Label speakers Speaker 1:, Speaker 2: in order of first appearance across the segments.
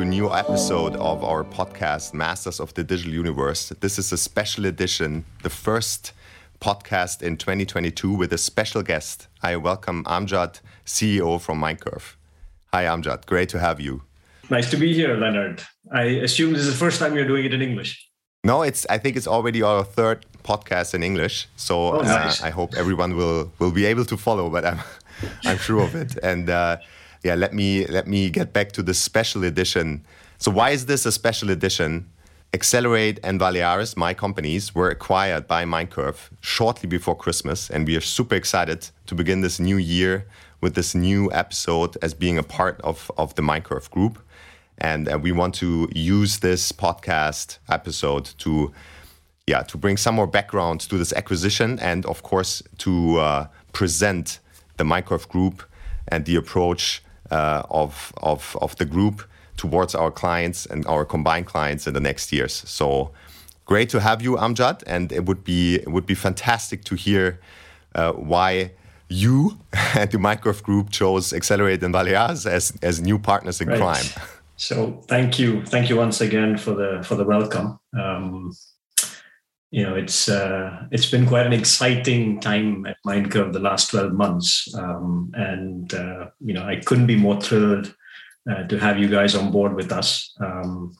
Speaker 1: warm welcome to a new episode of our podcast, Masters of the Digital Universe. This is a special edition, the first podcast in 2022 with a special guest. I welcome Amjad, CEO from Mindcurv. Hi, Amjad. Great to have you.
Speaker 2: Nice to be here, Lennard. I assume this is the first time you're doing it in English.
Speaker 1: No, it's. I think it's already our third podcast in English. So oh, nice. uh, I hope everyone will will be able to follow. But I'm I'm sure of it. And uh, yeah, let me let me get back to the special edition. So why is this a special edition? eccelerate and Valearis, my companies, were acquired by Mindcurv shortly before Christmas, and we are super excited to begin this new year with this new episode as being a part of, of the Mindcurv group. And uh, we want to use this podcast episode to, yeah, to bring some more background to this acquisition, and of course to uh, present the Mindcurve group and the approach of, of, of the group towards our clients and our combined clients in the next years. So great to have you, Amjad, and it would be it would be fantastic to hear uh, why you and the Mindcurv Group chose eccelerate and Valearis as as new partners in right. crime.
Speaker 2: So thank you, thank you once again for the for the welcome. Um, you know, it's uh, it's been quite an exciting time at Mindcurv the last 12 months. Um, and, uh, you know, I couldn't be more thrilled uh, to have you guys on board with us. Um,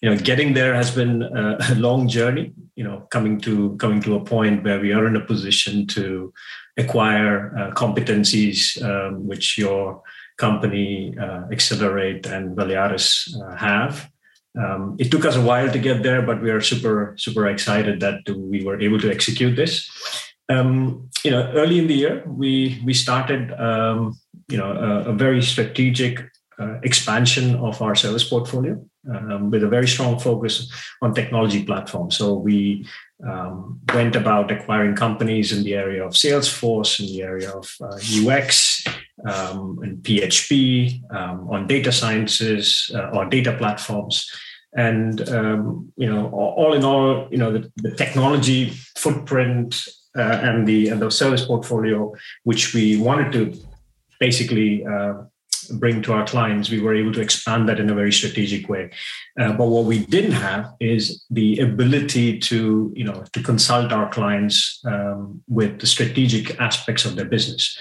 Speaker 2: you know, getting there has been a, long journey, you know, coming to coming to a point where we are in a position to acquire uh, competencies um, which your company, uh, eccelerate and Valearis uh, have um, it took us a while to get there, but we are super super excited that we were able to execute this. Um, you know, early in the year, we we started um, you know a, a very strategic uh, expansion of our service portfolio um, with a very strong focus on technology platforms. So we um, went about acquiring companies in the area of Salesforce, in the area of uh, UX, um, and PHP, um, on data sciences, uh, or data platforms. And um, you know, all in all, you know, the, the technology footprint uh, and the and the service portfolio, which we wanted to basically uh, bring to our clients, we were able to expand that in a very strategic way. Uh, but what we didn't have is the ability to, you know, to consult our clients um, with the strategic aspects of their business.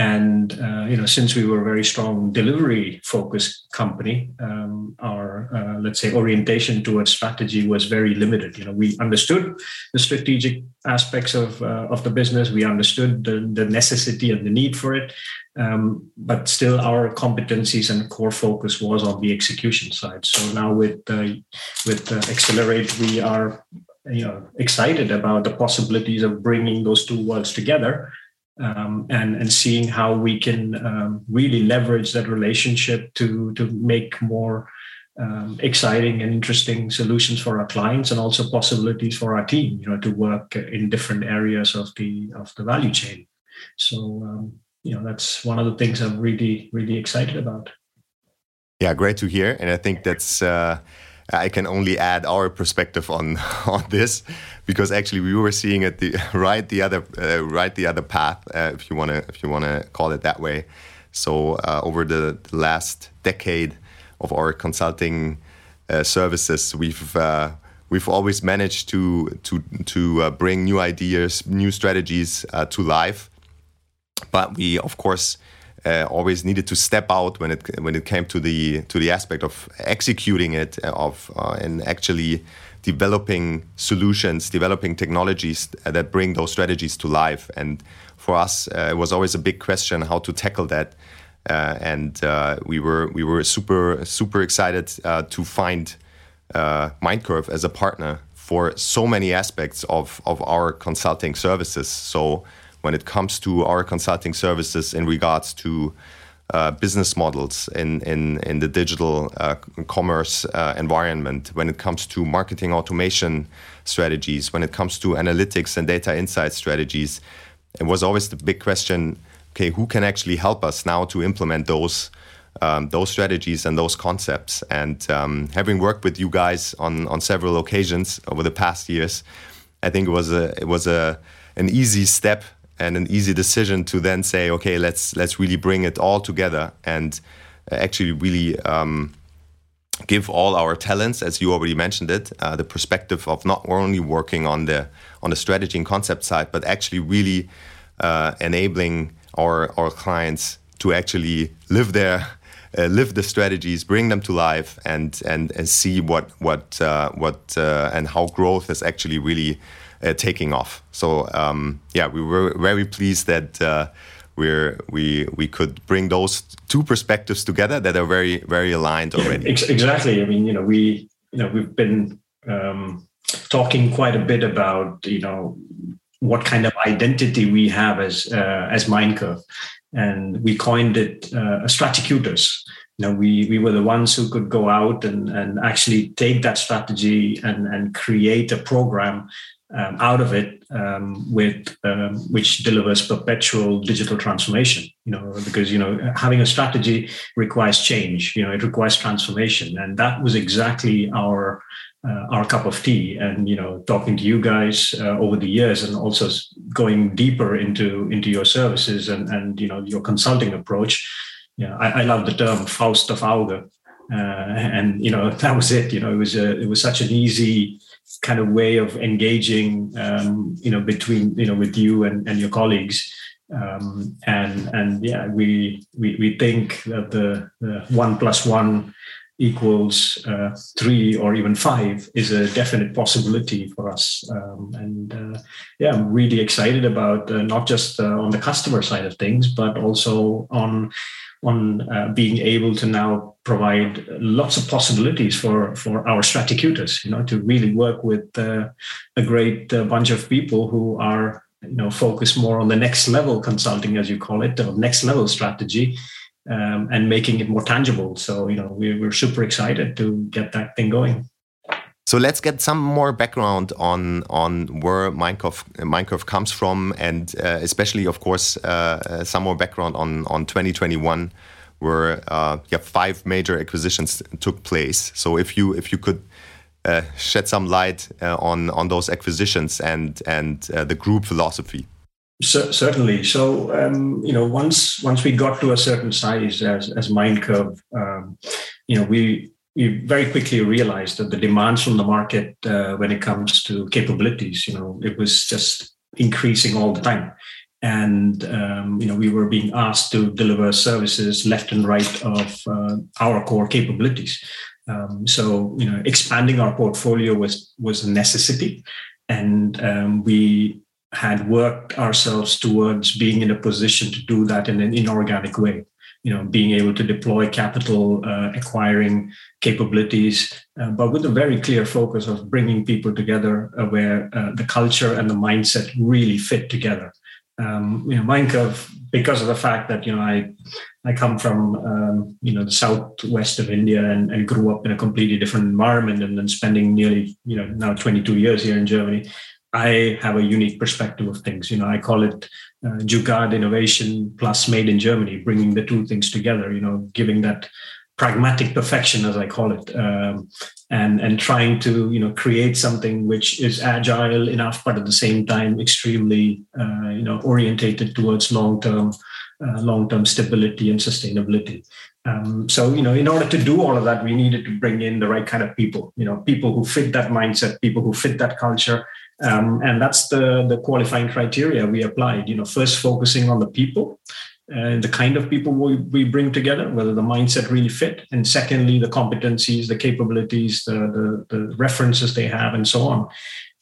Speaker 2: And uh, you know, since we were a very strong delivery-focused company, um, our uh, let's say orientation towards strategy was very limited. You know, we understood the strategic aspects of uh, of the business, we understood the, the necessity and the need for it, um, but still, our competencies and core focus was on the execution side. So now with with eccelerate, we are you know excited about the possibilities of bringing those two worlds together um, and and seeing how we can um, really leverage that relationship to to make more um, exciting and interesting solutions for our clients and also possibilities for our team you know to work in different areas of the of the value chain. So um, you know that's one of the things i'm really really excited about.
Speaker 1: Yeah great to hear. And i think that's uh I can only add our perspective on on this because actually we were seeing it the right the other uh, right the other path uh, if you want to if you want to call it that way. So uh, over the, the, last decade of our consulting uh, services, we've uh, we've always managed to to to uh, bring new ideas, new strategies to life. But we of course uh, always needed to step out when it when it came to the to the aspect of executing it uh, of uh, and actually developing solutions, developing technologies that bring those strategies to life. And for us, uh, it was always a big question how to tackle that. Uh, and uh, we were we were super super excited to find Mindcurv as a partner for so many aspects of of our consulting services. So when it comes to our consulting services in regards to uh, business models in, in, in the digital uh, commerce uh, environment, when it comes to marketing automation strategies, when it comes to analytics and data insight strategies, it was always the big question okay, who can actually help us now to implement those? Um, those strategies and those concepts. And um, having worked with you guys on, on several occasions over the past years, I think it was a it was a an easy step and an easy decision to then say, okay, let's let's really bring it all together and actually really um, give all our talents, as you already mentioned it, uh, the perspective of not only working on the on the strategy and concept side, but actually really uh, enabling our our clients to actually live their uh, live the strategies, bring them to life, and and, and see what what uh, what uh, and how growth is actually really uh, taking off. So um, yeah, we were very pleased that uh, we're we we could bring those two perspectives together that are very very aligned already.
Speaker 2: Yeah, ex exactly. I mean, you know, we you know we've been um, talking quite a bit about you know what kind of identity we have as uh, as Mindcurv and we coined it uh, Strategutors. You know, we we were the ones who could go out and and actually take that strategy and and create a program um, out of it um, with um, which delivers perpetual digital transformation you know because you know having a strategy requires change you know it requires transformation. And that was exactly our uh, our cup of tea. And you know talking to you guys uh, over the years and also going deeper into into your services and and you know your consulting approach yeah I, I love the term faust of auge. Uh, and you know that was it you know it was a, it was such an easy kind of way of engaging um, you know between you know with you and, and your colleagues um, and and yeah we we, we think that the, the one plus one equals uh, three or even five is a definite possibility for us. Um, and uh, yeah, I'm really excited about uh, not just uh, on the customer side of things, but also on on uh, being able to now provide lots of possibilities for for our strategutors. You know, to really work with uh, a great bunch of people who are you know focused more on the next level consulting, as you call it, or next level strategy um, and making it more tangible. So, you know, we're, we're super excited to get that thing going.
Speaker 1: So let's get some more background on on where Mindcurv Mindcurv comes from, and uh, especially, of course, uh, uh some more background on on 2021, where uh, yeah five major acquisitions took place. So if you if you could uh, shed some light uh, on on those acquisitions and and uh, the group philosophy.
Speaker 2: So, certainly. So, um, you know, once once we got to a certain size as as Mindcurv, um, you know, we we very quickly realized that the demands from the market uh, when it comes to capabilities, you know, it was just increasing all the time, and um, you know, we were being asked to deliver services left and right of uh, our core capabilities. Um, so, you know, expanding our portfolio was was a necessity, and um, we had worked ourselves towards being in a position to do that in an inorganic way. You know being able to deploy capital uh, acquiring capabilities uh, but with a very clear focus of bringing people together uh, where uh, the culture and the mindset really fit together um, you know because of the fact that you know i i come from um, you know the southwest of india and, and grew up in a completely different environment and then spending nearly you know now 22 years here in germany I have a unique perspective of things. You know, I call it uh, Jugaad innovation plus made in Germany, bringing the two things together. You know, giving that pragmatic perfection, as I call it, um, and and trying to you know create something which is agile enough, but at the same time extremely uh, you know orientated towards long term. Uh, long-term stability and sustainability. Um, so, you know, in order to do all of that, we needed to bring in the right kind of people. You know, people who fit that mindset, people who fit that culture, um, and that's the, the qualifying criteria we applied. You know, first focusing on the people, and the kind of people we, we bring together, whether the mindset really fit, and secondly, the competencies, the capabilities, the, the, the references they have, and so on.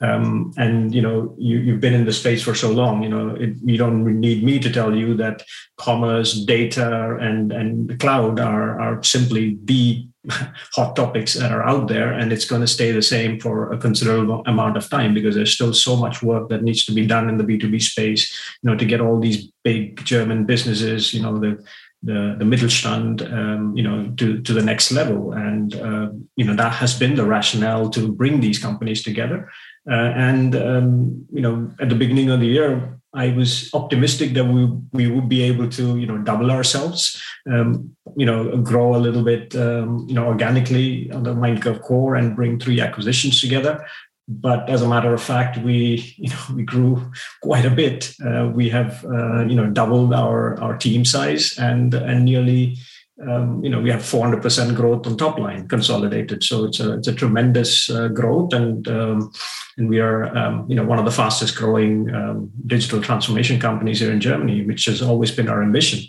Speaker 2: Um, and you know, you, you've been in the space for so long. You know, it, you don't need me to tell you that commerce, data, and and cloud are are simply the hot topics that are out there and it's going to stay the same for a considerable amount of time because there's still so much work that needs to be done in the b2b space you know to get all these big german businesses you know the the, the Mittelstand, um, you know, to, to the next level. And, uh, you know, that has been the rationale to bring these companies together. Uh, and, um, you know, at the beginning of the year, I was optimistic that we we would be able to you know double ourselves, um, you know, grow a little bit, um, you know, organically on the Mindcurv core and bring three acquisitions together. But as a matter of fact, we you know we grew quite a bit. Uh, we have uh, you know doubled our our team size and and nearly um, you know, we have 400% growth on top line consolidated. So it's a, it's a tremendous uh, growth. And, um, and we are, um, you know, one of the fastest growing um, digital transformation companies here in Germany, which has always been our ambition.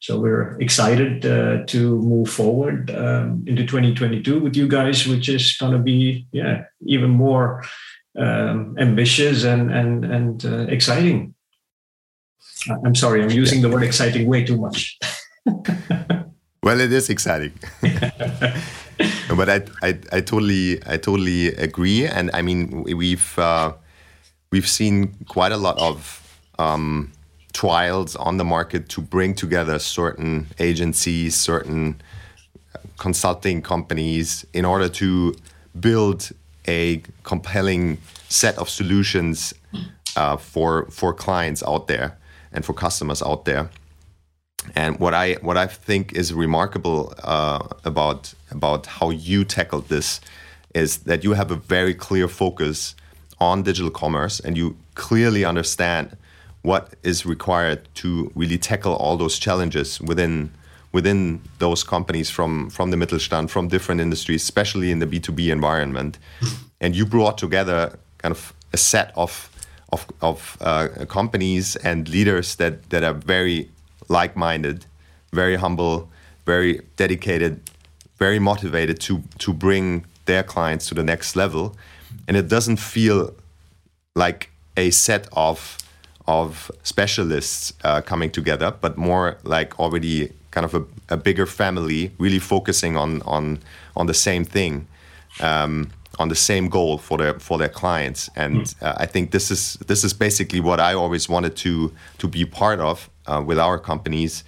Speaker 2: So we're excited uh, to move forward um, into 2022 with you guys, which is going to be, yeah, even more um, ambitious and, and, and uh, exciting. I'm sorry, I'm using the word exciting way too much.
Speaker 1: well, it is exciting. but I, I, I totally, I totally agree. And I mean, we've, uh, we've seen quite a lot of um, trials on the market to bring together certain agencies, certain consulting companies in order to build a compelling set of solutions uh, for for clients out there and for customers out there. And what I what I think is remarkable uh, about about how you tackled this is that you have a very clear focus on digital commerce and you clearly understand what is required to really tackle all those challenges within within those companies from from the Mittelstand, from different industries, especially in the B2B environment. and you brought together kind of a set of of, of uh, companies and leaders that, that are very like-minded, very humble, very dedicated, very motivated to to bring their clients to the next level, and it doesn't feel like a set of of specialists uh, coming together, but more like already kind of a, a, bigger family, really focusing on on on the same thing. Um, on the same goal for their for their clients. And mm. uh, I think this is this is basically what I always wanted to to be part of uh, with our companies.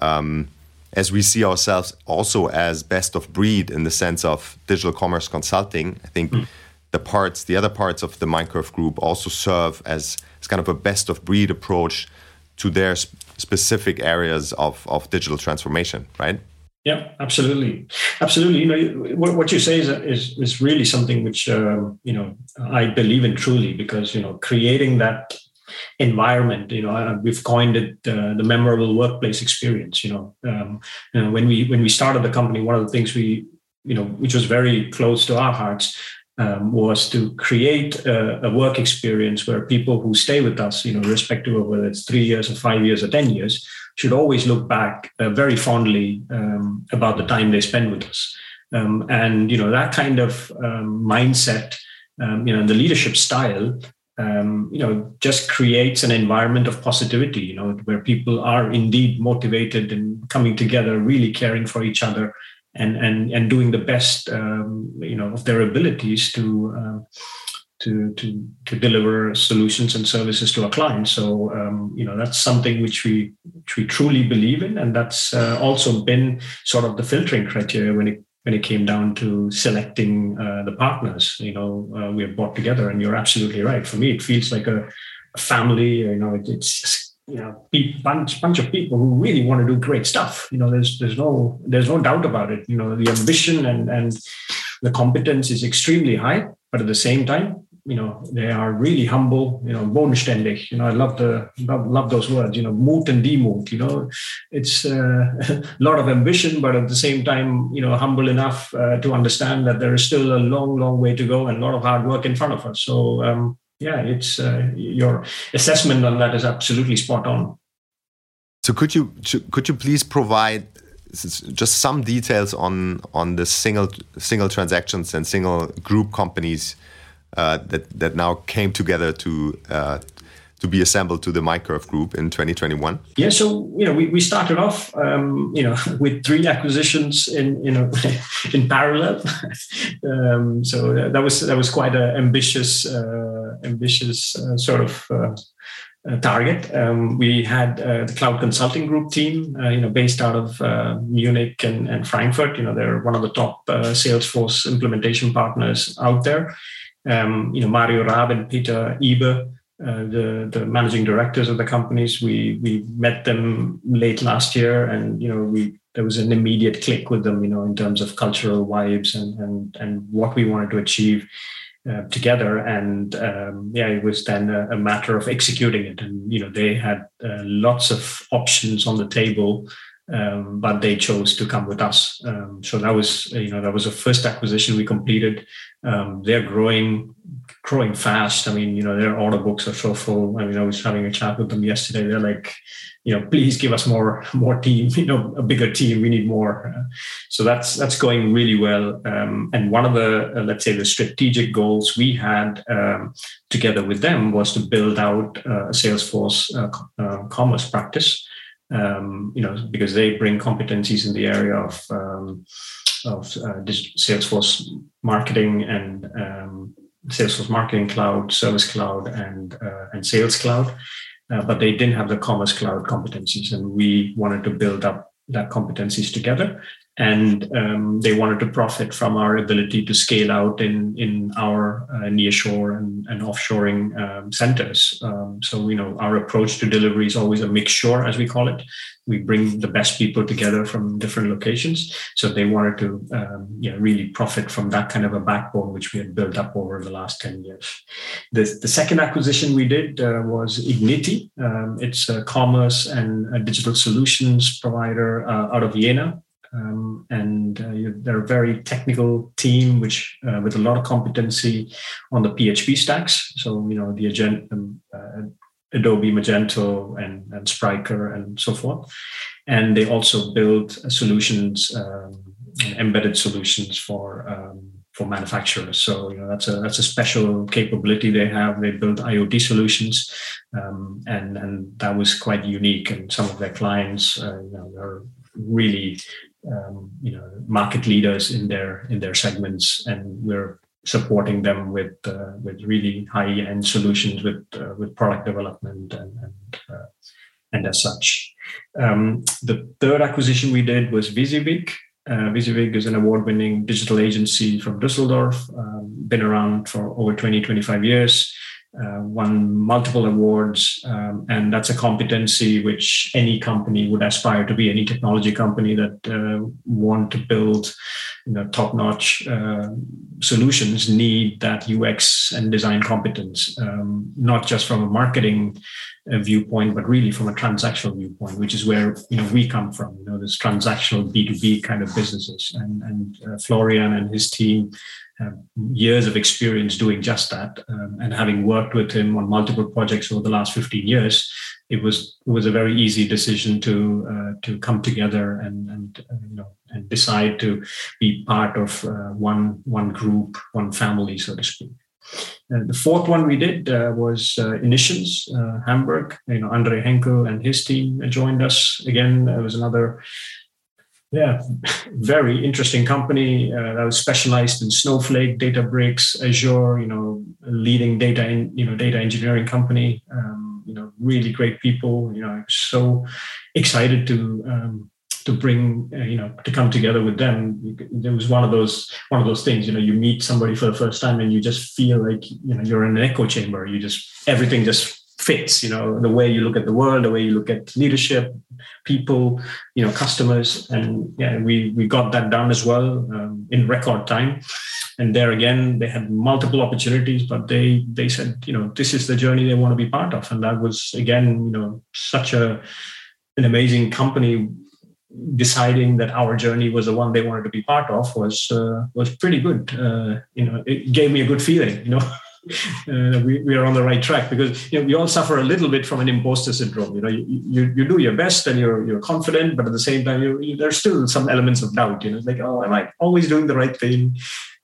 Speaker 1: Um, as we see ourselves also as best of breed in the sense of digital commerce consulting, I think mm. the parts, the other parts of the Mindcurv group also serve as, as kind of a best of breed approach to their sp specific areas of, of digital transformation, right?
Speaker 2: Yeah, absolutely, absolutely. You know, what, what you say is, is is really something which um, you know I believe in truly because you know creating that environment. You know, we've coined it uh, the memorable workplace experience. You know, um, you know, when we when we started the company, one of the things we you know which was very close to our hearts um, was to create a, a, work experience where people who stay with us, you know, respective of whether it's three years or five years or ten years, should always look back uh, very fondly um, about the time they spend with us. Um, and you know that kind of um, mindset, um, you know, the leadership style, um, you know, just creates an environment of positivity. You know, where people are indeed motivated and coming together, really caring for each other, and and and doing the best, um, you know, of their abilities to to to to deliver solutions and services to our clients. So um, you know that's something which we which we truly believe in, and that's uh, also been sort of the filtering criteria when it when it came down to selecting uh, the partners. You know uh, we have brought together, and you're absolutely right. For me, it feels like a, a family. You know, it, it's you know bunch bunch of people who really want to do great stuff. You know, there's there's no there's no doubt about it. You know, the ambition and and the competence is extremely high, but at the same time, you know they are really humble you know bodenständig you know i love the love, love those words you know moot and demoot you know. It's uh, a lot of ambition but at the same time you know humble enough uh, to understand that there is still a long long way to go and a lot of hard work in front of us. So um, yeah it's uh, your assessment on that is absolutely spot on.
Speaker 1: So could you could you please provide just some details on on the single single transactions and single group companies uh, that that now came together to uh, to be assembled to the Mindcurv group in 2021?
Speaker 2: Yeah, so you know we, we started off um, you know with three acquisitions in in parallel. um, so that was that was quite an ambitious uh, ambitious uh, sort of. Uh, target. Um, we had uh, the cloud consulting group team, uh, you know, based out of uh, Munich and, and, Frankfurt. You know, they're one of the top Salesforce implementation partners out there um, you know, Mario Raab and Peter Eber, uh, the the managing directors of the companies. We we met them late last year, and you know, we there was an immediate click with them, you know, in terms of cultural vibes and and and what we wanted to achieve. Uh, together and um, yeah it was then a, a, matter of executing it and you know they had uh, lots of options on the table um, but they chose to come with us. Um, so that was you know that was the first acquisition we completed. Um, they're growing growing fast. I mean, you know, their order books are so full. I mean, I was having a chat with them yesterday. They're like, you know, please give us more more team. You know, a bigger team. We need more. so that's that's going really well. Um, and one of the uh, let's say the strategic goals we had um, together with them was to build out uh, a Salesforce uh, uh, commerce practice. Um, you know, because they bring competencies in the area of um, of uh, Salesforce marketing and um, Salesforce Marketing Cloud, Service Cloud, and uh, and Sales Cloud, uh, but they didn't have the Commerce Cloud competencies, and we wanted to build up that competencies together and um, they wanted to profit from our ability to scale out in in our uh, nearshore and, and offshoring um, centers. Um, so you know our approach to delivery is always a mixture, as we call it. We bring the best people together from different locations. So they wanted to um, yeah, really profit from that kind of a backbone which we had built up over the last ten years. The, the second acquisition we did uh, was Igniti. Um, it's a commerce and a digital solutions provider uh, out of Vienna. Um, and uh, you, they're a very technical team, which uh, with a lot of competency on the PHP stacks. So you know the um, uh, Adobe Magento and, and Spryker and so forth. And they also build solutions, um, embedded solutions for um, for manufacturers. So you know that's a that's a special capability they have. They build IoT solutions, um, and and that was quite unique. And some of their clients, uh, you know, are really um, you know market leaders in their in their segments, and we're supporting them with uh, with really high end solutions with uh, with product development and and, uh, and as such. Um, the third acquisition we did was wysiwyg. Uh, is an award-winning digital agency from Düsseldorf, um, been around for over 20, 25 years uh, won multiple awards, um, and that's a competency which any company would aspire to be. Any technology company that uh, want to build, you know, top-notch uh, solutions need that UX and design competence, um, not just from a marketing uh, viewpoint, but really from a transactional viewpoint, which is where you know we come from. You know, this transactional B two B kind of businesses, and and uh, Florian and his team years of experience doing just that. Um, and having worked with him on multiple projects over the last 15 years, it was it was a very easy decision to uh, to come together and and uh, you know and decide to be part of uh, one one group, one family, so to speak. Uh, the fourth one we did uh, was Initions, uh, Hamburg. You know, Andre Henkel and his team joined us. Again, it was another yeah, very interesting company uh, that was specialized in Snowflake, Databricks, Azure. You know, leading data in, you know data engineering company. Um, you know, really great people. You know, so excited to um, to bring uh, you know to come together with them. It was one of those one of those things. You know, you meet somebody for the first time and you just feel like you know you're in an echo chamber. You just everything just fits you know the way you look at the world the way you look at leadership people you know customers. And yeah we we got that done as well um, in record time. And there again they had multiple opportunities but they they said you know this is the journey they want to be part of. And that was again you know such a an amazing company deciding that our journey was the one they wanted to be part of was uh, was pretty good uh, you know it gave me a good feeling you know uh, we, we are on the right track because you know we all suffer a little bit from an imposter syndrome. You know, you, you, you do your best and you're you're confident, but at the same time, you, you, there's still some elements of doubt. You know, it's like, oh, am I always doing the right thing?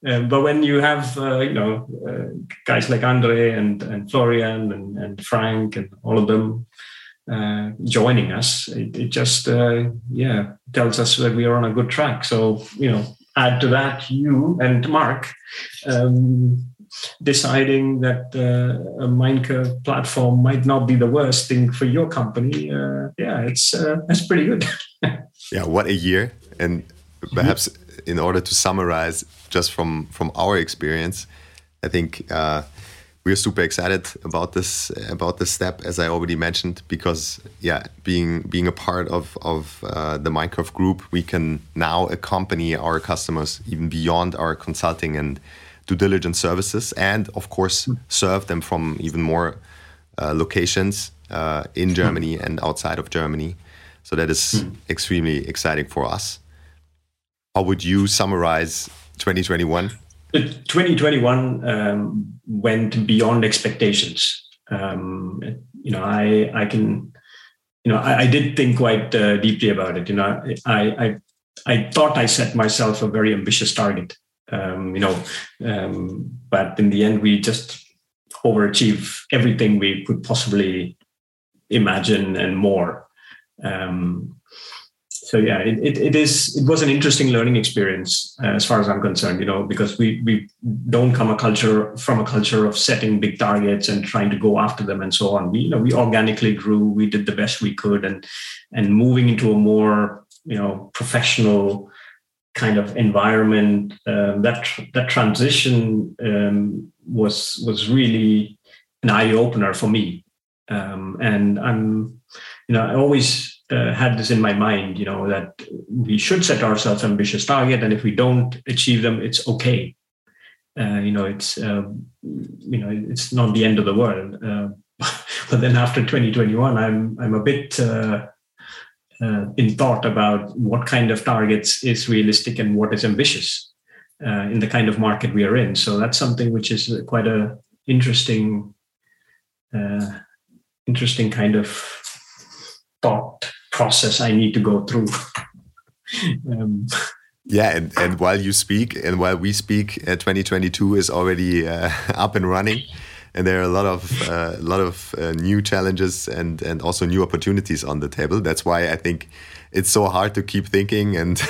Speaker 2: Uh, but when you have uh, you know uh, guys like Andre and and Florian and, and Frank and all of them uh, joining us, it, it just yeah tells us that we are on a good track. So you know, add to that you and Mark. Um, deciding that uh, a Mindcurv platform might not be the worst thing for your company, uh, yeah, it's uh, that's pretty good.
Speaker 1: yeah, what a year! And perhaps in order to summarize, just from from our experience, I think uh, we're super excited about this about this step, as I already mentioned, because yeah, being being a part of of uh, the Mindcurv group, we can now accompany our customers even beyond our consulting and due diligence services and of course serve them from even more uh, locations uh, in Germany and outside of Germany. So that is mm. extremely exciting for us. How would you summarize 2021?
Speaker 2: 2021 um, went beyond expectations. Um, you know, I I can, you know, I, I did think quite uh, deeply about it. You know, I I I thought I set myself a very ambitious target. Um, you know, um, but in the end, we just overachieve everything we could possibly imagine and more. Um, so yeah, it, it, it is it was an interesting learning experience uh, as far as I'm concerned. You know, because we we don't come a culture from a culture of setting big targets and trying to go after them and so on. We you know we organically grew. We did the best we could, and and moving into a more you know professional kind of environment um, that that transition um, was was really an eye opener for me. Um, and i'm you know i always uh, had this in my mind you know that we should set ourselves ambitious target and if we don't achieve them it's okay. Uh, you know it's uh, you know it's not the end of the world. Uh, but then after 2021 i'm i'm a bit uh, in thought about what kind of targets is realistic and what is ambitious uh, in the kind of market we are in. So that's something which is quite a interesting, uh, interesting kind of thought process I need to go through.
Speaker 1: um, yeah, and, and while you speak and while we speak, uh, 2022 is already uh, up and running and there are a lot of uh, a lot of uh, new challenges and and also new opportunities on the table. That's why I think it's so hard to keep thinking, and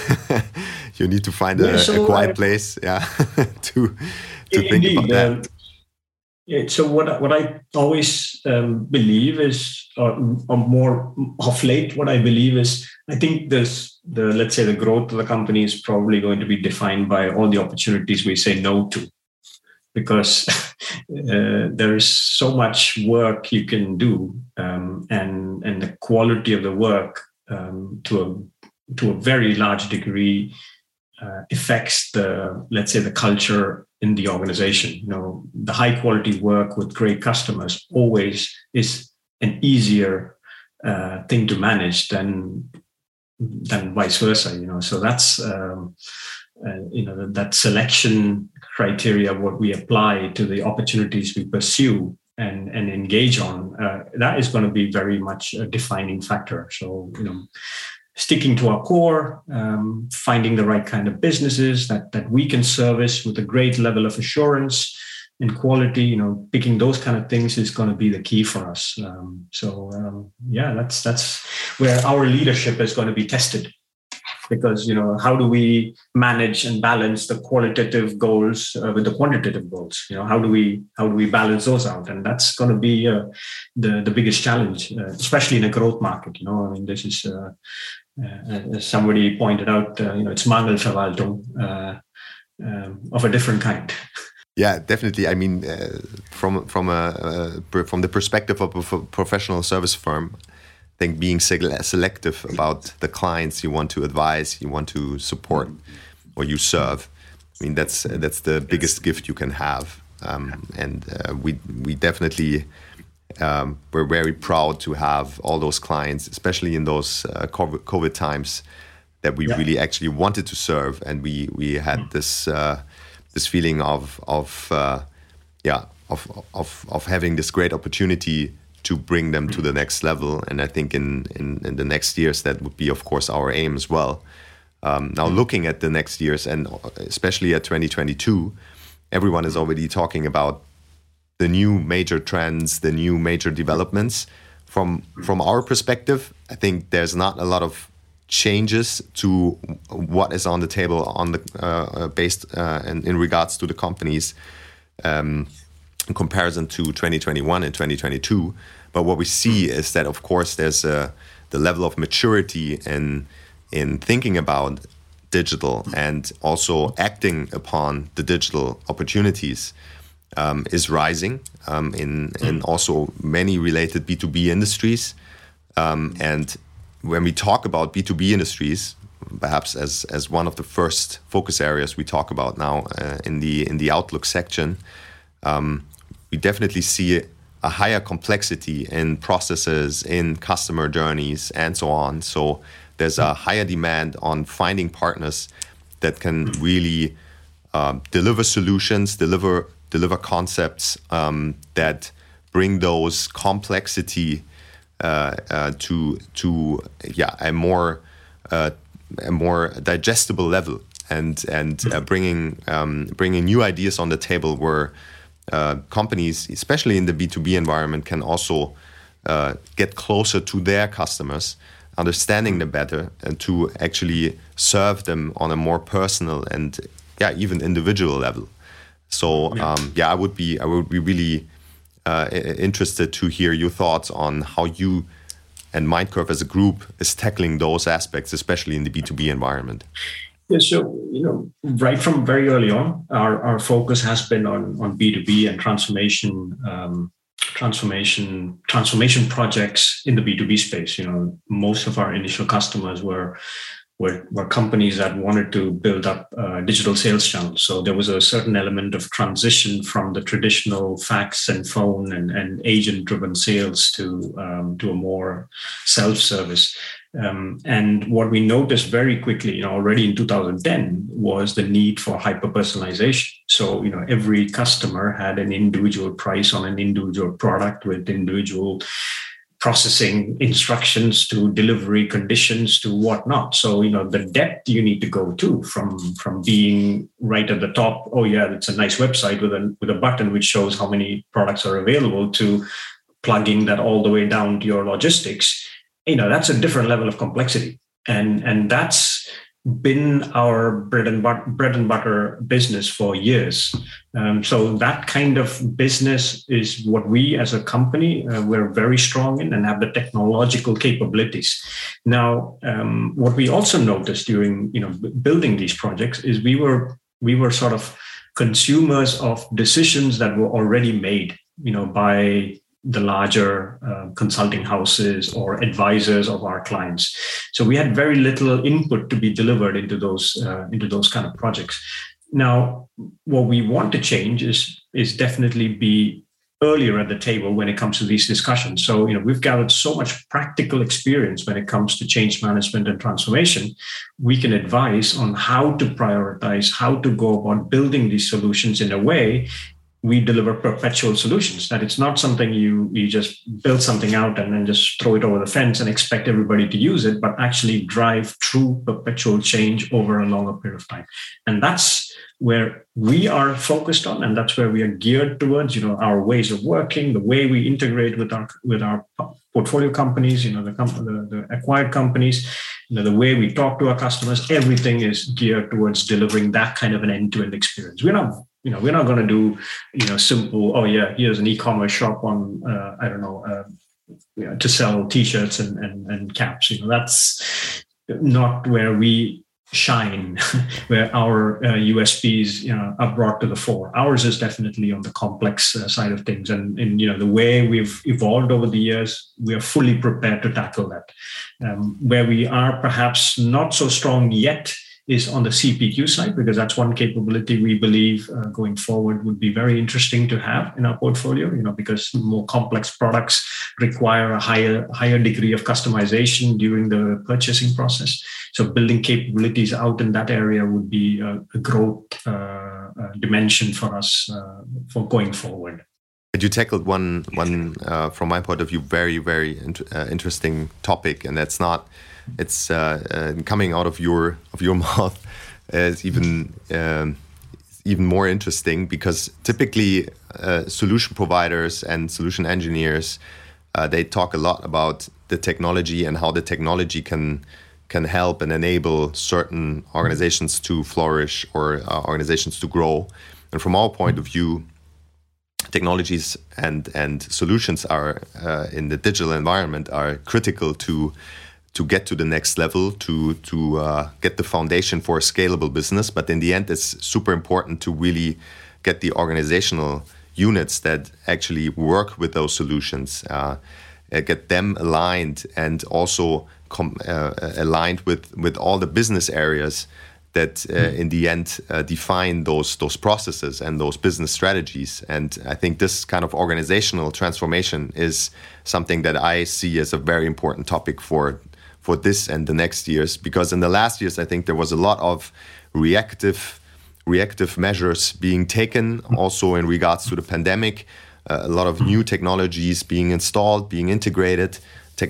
Speaker 1: you need to find a, so a quiet place, yeah, to to
Speaker 2: think about that. Um, yeah, so what what I always um, believe is, or, or, more of late, what I believe is, I think this the let's say the growth of the company is probably going to be defined by all the opportunities we say no to because uh, there is so much work you can do, um, and and the quality of the work um, to a to a very large degree uh, affects the let's say the culture in the organization. You know, the high quality work with great customers always is an easier uh, thing to manage than than vice versa. You know, so that's. Um, uh, you know that selection criteria what we apply to the opportunities we pursue and and engage on uh, that is going to be very much a defining factor. So you know sticking to our core um, finding the right kind of businesses that that we can service with a great level of assurance and quality you know picking those kind of things is going to be the key for us. Um, so um, yeah that's that's where our leadership is going to be tested because you know how do we manage and balance the qualitative goals uh, with the quantitative goals? You know how do we how do we balance those out? And that's going to be uh, the the biggest challenge uh, especially in a growth market you know? I mean this is uh, uh, as somebody pointed out uh, you know it's mangelverwaltung um, of a different kind.
Speaker 1: Yeah, definitely. I mean, from from a from the perspective of a professional service firm, think being selective about the clients you want to advise, you want to support, or you serve. I mean, that's that's the biggest gift you can have, um, and uh, we we definitely um, we're very proud to have all those clients, especially in those uh, COVID times, that we yeah. really actually wanted to serve, and we we had mm. this uh, this feeling of of uh, yeah of of of having this great opportunity to bring them to the next level. And I think in, in, in the next years, that would be, of course, our aim as well. Um, now, looking at the next years and especially at 2022, everyone is already talking about the new major trends, the new major developments. From from our perspective, I think there's not a lot of changes to what is on the table on the uh, uh based uh, in, in regards to the companies um, in comparison to 2021 and 2022. But what we see is that, of course, there's a, the level of maturity in in thinking about digital and also acting upon the digital opportunities um, is rising um, in in also many related B two B industries. Um, and when we talk about B two B industries, perhaps as as one of the first focus areas we talk about now uh, in the in the outlook section, um, we definitely see a higher complexity in processes, in customer journeys, and so on. So there's a higher demand on finding partners that can really uh, deliver solutions, deliver deliver concepts um, that bring those complexity uh, uh, to to yeah a more uh, a more digestible level and and uh, bringing um, bringing new ideas on the table where uh, companies, especially in the B two B environment, can also uh, get closer to their customers, understanding them better, and to actually serve them on a more personal and yeah even individual level. So yeah, um, yeah I would be I would be really uh, interested to hear your thoughts on how you and Mindcurv as a group is tackling those aspects, especially in the B2B environment.
Speaker 2: Yeah, so you know, right from very early on, our, our focus has been on on B two B and transformation, um, transformation, transformation projects in the B two B space. You know, most of our initial customers were were, were companies that wanted to build up uh, digital sales channels. So there was a certain element of transition from the traditional fax and phone and, and agent driven sales to, um, to a more self service. Um, and what we noticed very quickly, you know, already in 2010 was the need for hyper personalization. So, you know, every customer had an individual price on an individual product with individual processing instructions to delivery conditions to whatnot. So you know the depth you need to go to from from being right at the top. Oh yeah, it's a nice website with a with a button which shows how many products are available to plugging that all the way down to your logistics. You know that's a different level of complexity, and and that's been our bread and butter, bread and butter business for years. Um, so that kind of business is what we as a company uh, we're very strong in and have the technological capabilities. Now, um, what we also noticed during you know building these projects is we were we were sort of consumers of decisions that were already made you know by the larger uh, consulting houses or advisors of our clients. So we had very little input to be delivered into those uh, into those kind of projects. Now, what we want to change is is definitely be earlier at the table when it comes to these discussions. So, you know, we've gathered so much practical experience when it comes to change management and transformation. We can advise on how to prioritize, how to go about building these solutions in a way we deliver perpetual solutions that it's not something you you just build something out and then just throw it over the fence and expect everybody to use it but actually drive true perpetual change over a longer period of time. And that's where we are focused on and that's where we are geared towards you know our ways of working the way we integrate with our with our portfolio companies you know the, the, the acquired companies you know the way we talk to our customers. Everything is geared towards delivering that kind of an end-to-end experience. We're not you know we're not going to do you know simple oh yeah here's an e-commerce shop on uh, i don't know uh, you know, to sell t-shirts and, and and caps. You know that's not where we shine where our uh, usps you know are brought to the fore. Ours is definitely on the complex uh, side of things. And in you know the way we've evolved over the years we are fully prepared to tackle that. Um, where we are perhaps not so strong yet is on the CPQ side, because that's one capability we believe uh, going forward would be very interesting to have in our portfolio, you know, because more complex products require a higher, higher degree of customization during the purchasing process. So building capabilities out in that area would be a, a growth uh, uh, dimension for us uh, for going forward.
Speaker 1: And You tackled one, one uh, from my point of view, very, very interesting topic, and that's not it's uh, uh, coming out of your of your mouth is even um, even more interesting because typically uh, solution providers and solution engineers they talk a lot about the technology and how the technology can can help and enable certain organizations to flourish or uh, organizations to grow. And from our point of view, technologies and and solutions are uh, in the digital environment are critical to to get to the next level to to uh, get the foundation for a scalable business but in the end it's super important to really get the organizational units that actually work with those solutions uh, uh get them aligned and also uh, aligned with with all the business areas that uh, in the end uh, define those those processes and those business strategies. And I think this kind of organizational transformation is something that I see as a very important topic for for this and the next years. Because in the last years, I think there was a lot of reactive reactive measures being taken, also in regards to the pandemic. Uh, a lot of new technologies being installed, being integrated. Te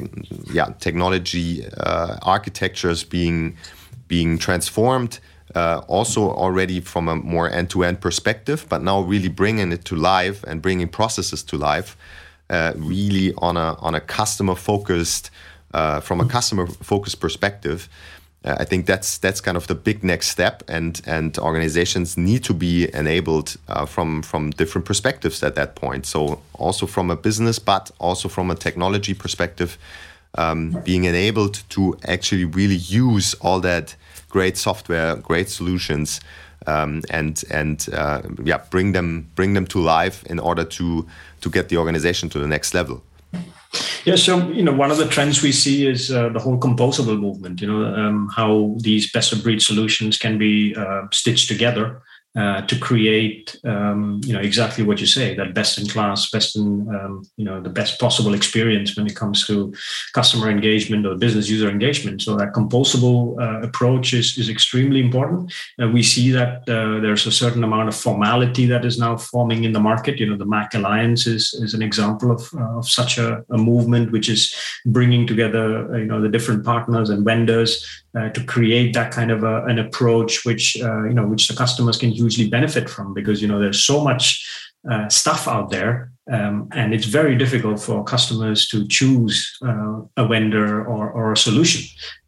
Speaker 1: yeah, technology uh, architectures being being transformed uh, also already from a more end-to-end perspective, but now really bringing it to life and bringing processes to life, uh, really on a on a customer-focused, uh, from a customer-focused perspective. Uh, I think that's that's kind of the big next step, and and organizations need to be enabled uh, from from different perspectives at that point. So also from a business, but also from a technology perspective, um, being enabled to actually really use all that great software, great solutions, um, and and uh, yeah, bring them bring them to life in order to to get the organization to the next level.
Speaker 2: Yeah, so you know, one of the trends we see is uh, the whole composable movement. You know, um, how these best of breed solutions can be uh, stitched together uh, to create um, you know exactly what you say that best in class best in um, you know the best possible experience when it comes to customer engagement or business user engagement. So that composable uh, approach is, is extremely important. Uh, we see that uh, there's a certain amount of formality that is now forming in the market. You know the MACH Alliance is, is an example of, uh, of such a, a, movement which is bringing together you know the different partners and vendors to create that kind of a, an approach which you know which the customers can use hugely benefit from because you know there's so much uh, stuff out there um, and it's very difficult for customers to choose uh, a vendor or, or a solution.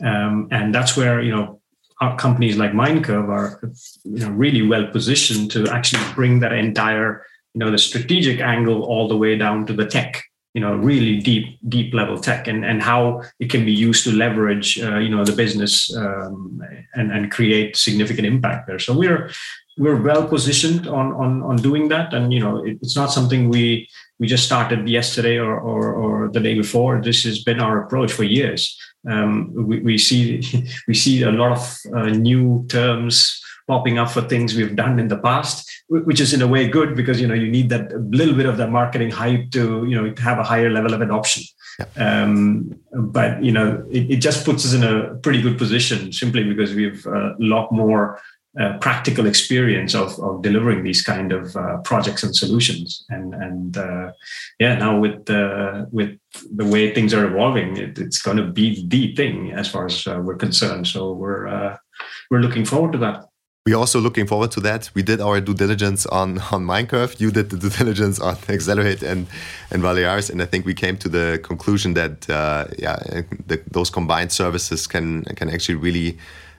Speaker 2: Um, and that's where you know our companies like Mindcurv are you know really well positioned to actually bring that entire you know the strategic angle all the way down to the tech you know really deep deep level tech and and how it can be used to leverage uh, you know the business um, and and create significant impact there. So we're we're well positioned on on on doing that. And you know it, it's not something we we just started yesterday or, or, or the day before. This has been our approach for years. Um, we, we see we see a lot of uh, new terms popping up for things we've done in the past which is in a way good because you know you need that little bit of that marketing hype to you know have a higher level of adoption. Yeah. um, but you know it, it, just puts us in a pretty good position simply because we've a lot more practical experience of, of delivering these kind of uh, projects and solutions. And and uh, yeah, now with the with the way things are evolving, it, it's going to be the thing as far as uh, we're concerned. So we're uh, we're looking forward to that.
Speaker 1: We're also looking forward to that. We did our due diligence on on Mindcurv. You did the due diligence on eccelerate and and Valearis, and I think we came to the conclusion that uh, yeah, the, those combined services can can actually really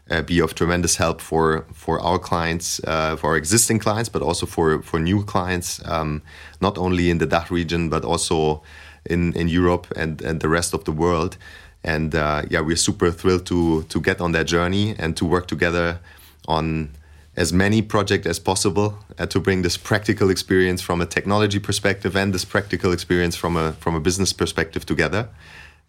Speaker 1: uh, be of tremendous help for for our clients, uh, for our existing clients, but also for for new clients, um, not only in the DACH region but also in in Europe and and the rest of the world. And uh, yeah, we're super thrilled to to get on that journey and to work together on as many projects as possible uh, to bring this practical experience from a technology perspective and this practical experience from a from a business perspective together.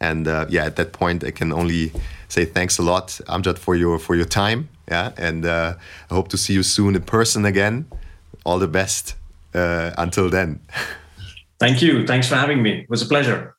Speaker 1: And uh, yeah, at that point, I can only say thanks a lot, Amjad, for your for your time. Yeah, and uh, I hope to see you soon in person again. All the best uh, until then.
Speaker 2: Thank you. Thanks for having me. It was a pleasure.